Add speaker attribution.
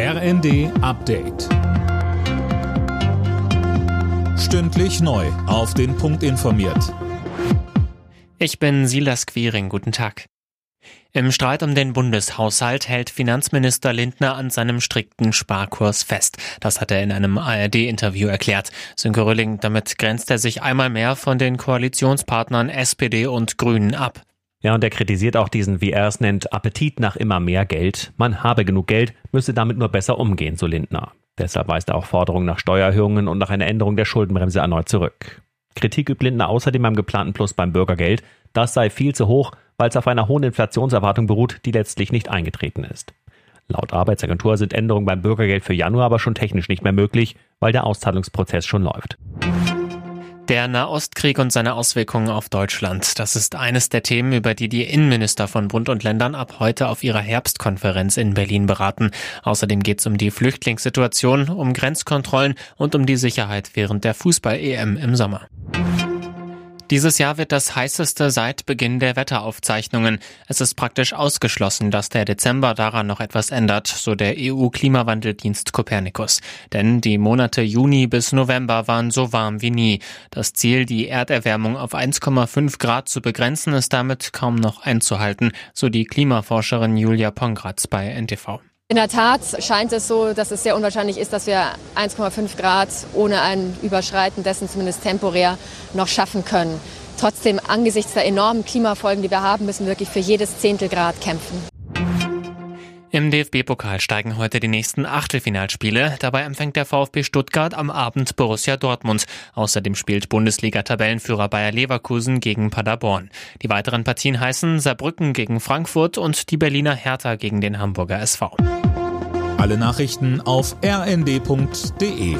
Speaker 1: RND Update. Stündlich neu. Auf den Punkt informiert.
Speaker 2: Ich bin Silas Quiring. Guten Tag. Im Streit um den Bundeshaushalt hält Finanzminister Lindner an seinem strikten Sparkurs fest. Das hat er in einem ARD-Interview erklärt. Sönke Rülling, damit grenzt er sich einmal mehr von den Koalitionspartnern SPD und Grünen ab.
Speaker 3: Ja, und er kritisiert auch diesen, wie er es nennt, Appetit nach immer mehr Geld. Man habe genug Geld, müsse damit nur besser umgehen, so Lindner. Deshalb weist er auch Forderungen nach Steuererhöhungen und nach einer Änderung der Schuldenbremse erneut zurück. Kritik übt Lindner außerdem am geplanten Plus beim Bürgergeld. Das sei viel zu hoch, weil es auf einer hohen Inflationserwartung beruht, die letztlich nicht eingetreten ist. Laut Arbeitsagentur sind Änderungen beim Bürgergeld für Januar aber schon technisch nicht mehr möglich, weil der Auszahlungsprozess schon läuft.
Speaker 2: Der Nahostkrieg und seine Auswirkungen auf Deutschland. Das ist eines der Themen, über die die Innenminister von Bund und Ländern ab heute auf ihrer Herbstkonferenz in Berlin beraten. Außerdem geht es um die Flüchtlingssituation, um Grenzkontrollen und um die Sicherheit während der Fußball-EM im Sommer. Dieses Jahr wird das heißeste seit Beginn der Wetteraufzeichnungen. Es ist praktisch ausgeschlossen, dass der Dezember daran noch etwas ändert, so der EU-Klimawandeldienst Copernicus. Denn die Monate Juni bis November waren so warm wie nie. Das Ziel, die Erderwärmung auf 1,5 Grad zu begrenzen, ist damit kaum noch einzuhalten, so die Klimaforscherin Julia Pongratz bei NTV.
Speaker 4: In der Tat scheint es so, dass es sehr unwahrscheinlich ist, dass wir 1,5 Grad ohne ein Überschreiten dessen zumindest temporär noch schaffen können. Trotzdem, angesichts der enormen Klimafolgen, die wir haben, müssen wir wirklich für jedes Zehntel Grad kämpfen.
Speaker 2: Im DFB-Pokal steigen heute die nächsten Achtelfinalspiele. Dabei empfängt der VfB Stuttgart am Abend Borussia Dortmund. Außerdem spielt Bundesliga-Tabellenführer Bayer Leverkusen gegen Paderborn. Die weiteren Partien heißen Saarbrücken gegen Frankfurt und die Berliner Hertha gegen den Hamburger SV.
Speaker 1: Alle Nachrichten auf rnd.de